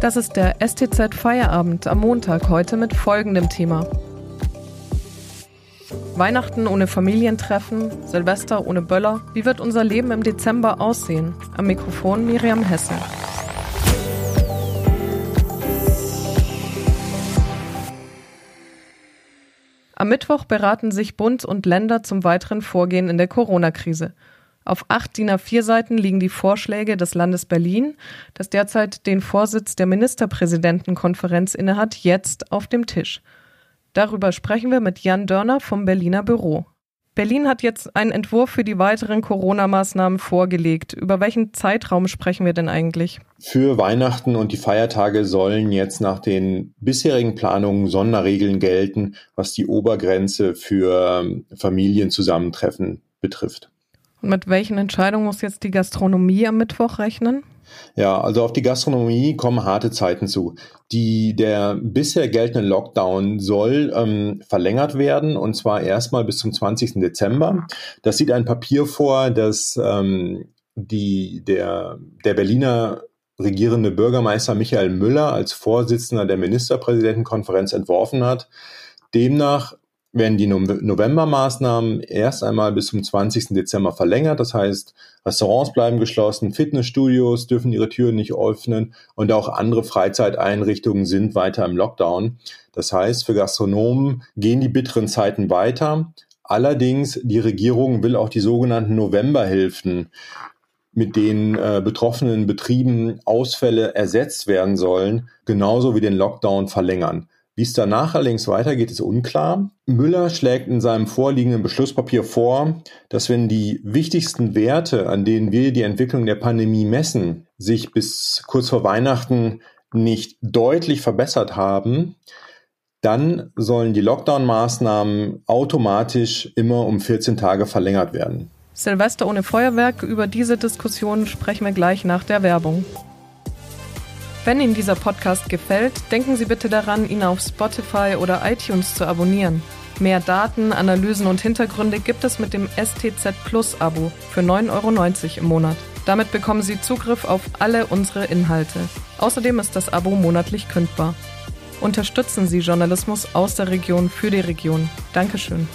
Das ist der STZ Feierabend am Montag heute mit folgendem Thema. Weihnachten ohne Familientreffen, Silvester ohne Böller. Wie wird unser Leben im Dezember aussehen? Am Mikrofon Miriam Hesse. Am Mittwoch beraten sich Bund und Länder zum weiteren Vorgehen in der Corona-Krise. Auf acht DIN A4 Seiten liegen die Vorschläge des Landes Berlin, das derzeit den Vorsitz der Ministerpräsidentenkonferenz innehat, jetzt auf dem Tisch. Darüber sprechen wir mit Jan Dörner vom Berliner Büro. Berlin hat jetzt einen Entwurf für die weiteren Corona-Maßnahmen vorgelegt. Über welchen Zeitraum sprechen wir denn eigentlich? Für Weihnachten und die Feiertage sollen jetzt nach den bisherigen Planungen Sonderregeln gelten, was die Obergrenze für ähm, Familienzusammentreffen betrifft. Und mit welchen Entscheidungen muss jetzt die Gastronomie am Mittwoch rechnen? Ja, also auf die Gastronomie kommen harte Zeiten zu. Die, der bisher geltende Lockdown soll ähm, verlängert werden und zwar erstmal bis zum 20. Dezember. Das sieht ein Papier vor, das ähm, die, der, der Berliner regierende Bürgermeister Michael Müller als Vorsitzender der Ministerpräsidentenkonferenz entworfen hat. Demnach werden die Novembermaßnahmen erst einmal bis zum 20. Dezember verlängert. Das heißt, Restaurants bleiben geschlossen, Fitnessstudios dürfen ihre Türen nicht öffnen und auch andere Freizeiteinrichtungen sind weiter im Lockdown. Das heißt, für Gastronomen gehen die bitteren Zeiten weiter. Allerdings, die Regierung will auch die sogenannten Novemberhilfen mit den äh, betroffenen Betrieben Ausfälle ersetzt werden sollen, genauso wie den Lockdown verlängern. Wie es danach allerdings weitergeht, ist unklar. Müller schlägt in seinem vorliegenden Beschlusspapier vor, dass wenn die wichtigsten Werte, an denen wir die Entwicklung der Pandemie messen, sich bis kurz vor Weihnachten nicht deutlich verbessert haben, dann sollen die Lockdown-Maßnahmen automatisch immer um 14 Tage verlängert werden. Silvester ohne Feuerwerk, über diese Diskussion sprechen wir gleich nach der Werbung. Wenn Ihnen dieser Podcast gefällt, denken Sie bitte daran, ihn auf Spotify oder iTunes zu abonnieren. Mehr Daten, Analysen und Hintergründe gibt es mit dem STZ Plus Abo für 9,90 Euro im Monat. Damit bekommen Sie Zugriff auf alle unsere Inhalte. Außerdem ist das Abo monatlich kündbar. Unterstützen Sie Journalismus aus der Region für die Region. Dankeschön.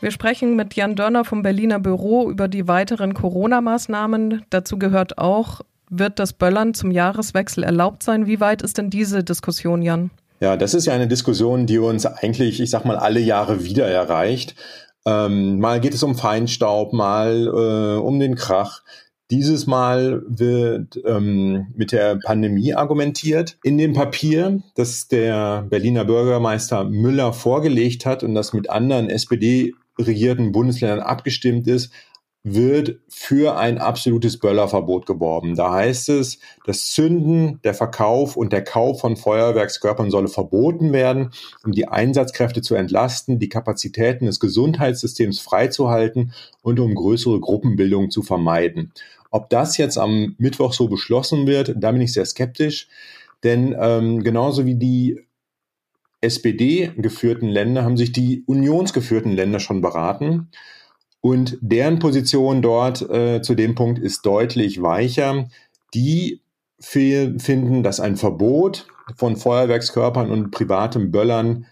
Wir sprechen mit Jan Dörner vom Berliner Büro über die weiteren Corona-Maßnahmen. Dazu gehört auch wird das Böllern zum Jahreswechsel erlaubt sein? Wie weit ist denn diese Diskussion, Jan? Ja, das ist ja eine Diskussion, die uns eigentlich, ich sag mal, alle Jahre wieder erreicht. Ähm, mal geht es um Feinstaub, mal äh, um den Krach. Dieses Mal wird ähm, mit der Pandemie argumentiert. In dem Papier, das der Berliner Bürgermeister Müller vorgelegt hat und das mit anderen SPD-regierten Bundesländern abgestimmt ist, wird für ein absolutes Böllerverbot geworben. Da heißt es, das Zünden, der Verkauf und der Kauf von Feuerwerkskörpern solle verboten werden, um die Einsatzkräfte zu entlasten, die Kapazitäten des Gesundheitssystems freizuhalten und um größere Gruppenbildungen zu vermeiden. Ob das jetzt am Mittwoch so beschlossen wird, da bin ich sehr skeptisch, denn ähm, genauso wie die SPD geführten Länder haben sich die unionsgeführten Länder schon beraten. Und deren Position dort äh, zu dem Punkt ist deutlich weicher. Die finden, dass ein Verbot von Feuerwerkskörpern und privatem Böllern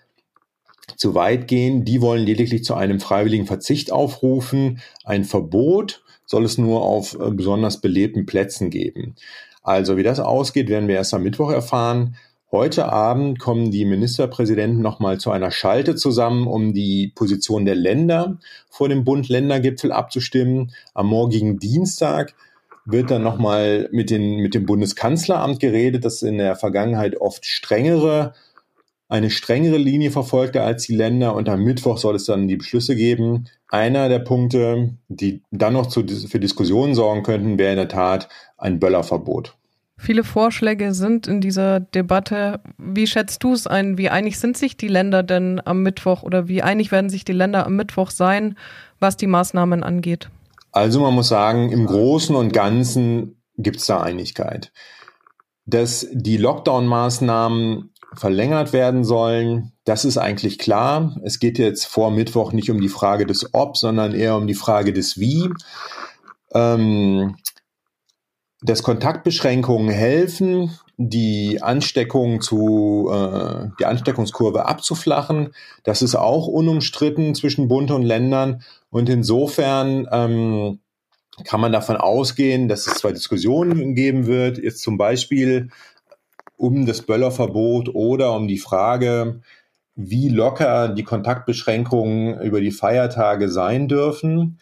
zu weit gehen. Die wollen lediglich zu einem freiwilligen Verzicht aufrufen. Ein Verbot soll es nur auf äh, besonders belebten Plätzen geben. Also wie das ausgeht, werden wir erst am Mittwoch erfahren. Heute Abend kommen die Ministerpräsidenten nochmal zu einer Schalte zusammen, um die Position der Länder vor dem Bund-Länder-Gipfel abzustimmen. Am morgigen Dienstag wird dann nochmal mit, mit dem Bundeskanzleramt geredet, das in der Vergangenheit oft strengere, eine strengere Linie verfolgte als die Länder. Und am Mittwoch soll es dann die Beschlüsse geben. Einer der Punkte, die dann noch zu, für Diskussionen sorgen könnten, wäre in der Tat ein Böllerverbot. Viele Vorschläge sind in dieser Debatte. Wie schätzt du es ein? Wie einig sind sich die Länder denn am Mittwoch oder wie einig werden sich die Länder am Mittwoch sein, was die Maßnahmen angeht? Also man muss sagen, im Großen und Ganzen gibt es da Einigkeit. Dass die Lockdown-Maßnahmen verlängert werden sollen, das ist eigentlich klar. Es geht jetzt vor Mittwoch nicht um die Frage des Ob, sondern eher um die Frage des Wie. Ähm, dass Kontaktbeschränkungen helfen, die Ansteckung zu, äh, die Ansteckungskurve abzuflachen. Das ist auch unumstritten zwischen Bund und Ländern. Und insofern ähm, kann man davon ausgehen, dass es zwei Diskussionen geben wird, jetzt zum Beispiel um das Böllerverbot oder um die Frage, wie locker die Kontaktbeschränkungen über die Feiertage sein dürfen.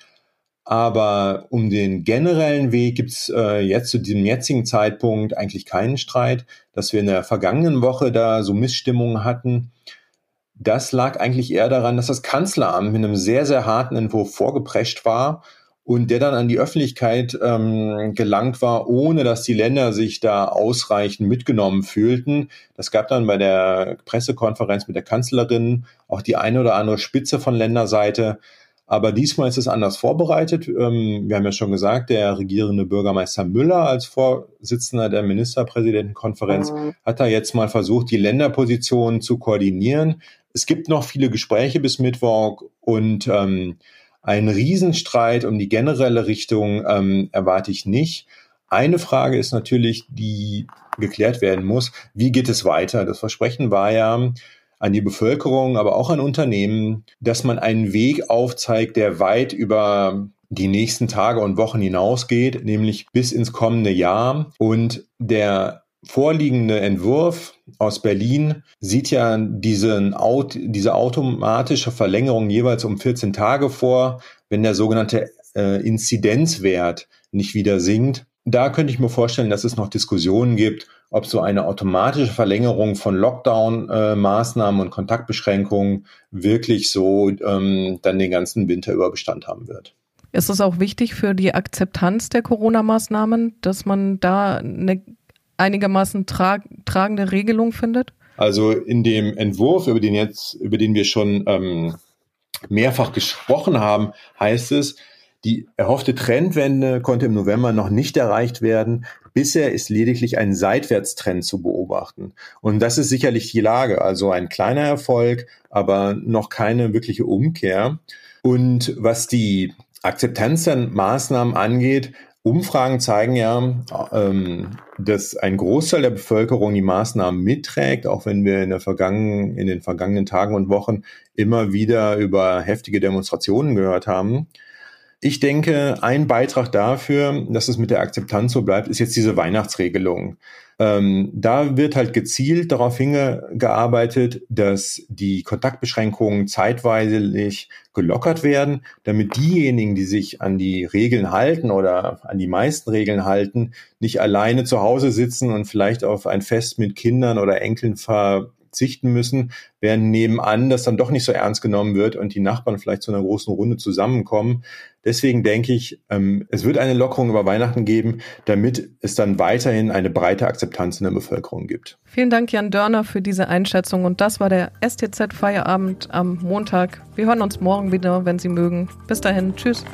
Aber um den generellen Weg gibt's äh, jetzt zu diesem jetzigen Zeitpunkt eigentlich keinen Streit, dass wir in der vergangenen Woche da so Missstimmungen hatten. Das lag eigentlich eher daran, dass das Kanzleramt mit einem sehr, sehr harten Entwurf vorgeprescht war und der dann an die Öffentlichkeit ähm, gelangt war, ohne dass die Länder sich da ausreichend mitgenommen fühlten. Das gab dann bei der Pressekonferenz mit der Kanzlerin auch die eine oder andere Spitze von Länderseite. Aber diesmal ist es anders vorbereitet. Ähm, wir haben ja schon gesagt, der regierende Bürgermeister Müller als Vorsitzender der Ministerpräsidentenkonferenz hat da jetzt mal versucht, die Länderpositionen zu koordinieren. Es gibt noch viele Gespräche bis Mittwoch und ähm, einen Riesenstreit um die generelle Richtung ähm, erwarte ich nicht. Eine Frage ist natürlich, die geklärt werden muss. Wie geht es weiter? Das Versprechen war ja, an die Bevölkerung, aber auch an Unternehmen, dass man einen Weg aufzeigt, der weit über die nächsten Tage und Wochen hinausgeht, nämlich bis ins kommende Jahr. Und der vorliegende Entwurf aus Berlin sieht ja diesen, diese automatische Verlängerung jeweils um 14 Tage vor, wenn der sogenannte äh, Inzidenzwert nicht wieder sinkt. Da könnte ich mir vorstellen, dass es noch Diskussionen gibt, ob so eine automatische Verlängerung von Lockdown-Maßnahmen und Kontaktbeschränkungen wirklich so ähm, dann den ganzen Winter über Bestand haben wird. Ist es auch wichtig für die Akzeptanz der Corona-Maßnahmen, dass man da eine einigermaßen tra tragende Regelung findet? Also in dem Entwurf, über den jetzt, über den wir schon ähm, mehrfach gesprochen haben, heißt es, die erhoffte Trendwende konnte im November noch nicht erreicht werden. Bisher ist lediglich ein Seitwärtstrend zu beobachten. Und das ist sicherlich die Lage. Also ein kleiner Erfolg, aber noch keine wirkliche Umkehr. Und was die Akzeptanz der Maßnahmen angeht, Umfragen zeigen ja, ähm, dass ein Großteil der Bevölkerung die Maßnahmen mitträgt, auch wenn wir in, der vergangenen, in den vergangenen Tagen und Wochen immer wieder über heftige Demonstrationen gehört haben. Ich denke, ein Beitrag dafür, dass es mit der Akzeptanz so bleibt, ist jetzt diese Weihnachtsregelung. Ähm, da wird halt gezielt darauf hingearbeitet, dass die Kontaktbeschränkungen zeitweilig gelockert werden, damit diejenigen, die sich an die Regeln halten oder an die meisten Regeln halten, nicht alleine zu Hause sitzen und vielleicht auf ein Fest mit Kindern oder Enkeln ver verzichten müssen, während nebenan das dann doch nicht so ernst genommen wird und die Nachbarn vielleicht zu einer großen Runde zusammenkommen. Deswegen denke ich, ähm, es wird eine Lockerung über Weihnachten geben, damit es dann weiterhin eine breite Akzeptanz in der Bevölkerung gibt. Vielen Dank, Jan Dörner, für diese Einschätzung. Und das war der STZ Feierabend am Montag. Wir hören uns morgen wieder, wenn Sie mögen. Bis dahin, tschüss.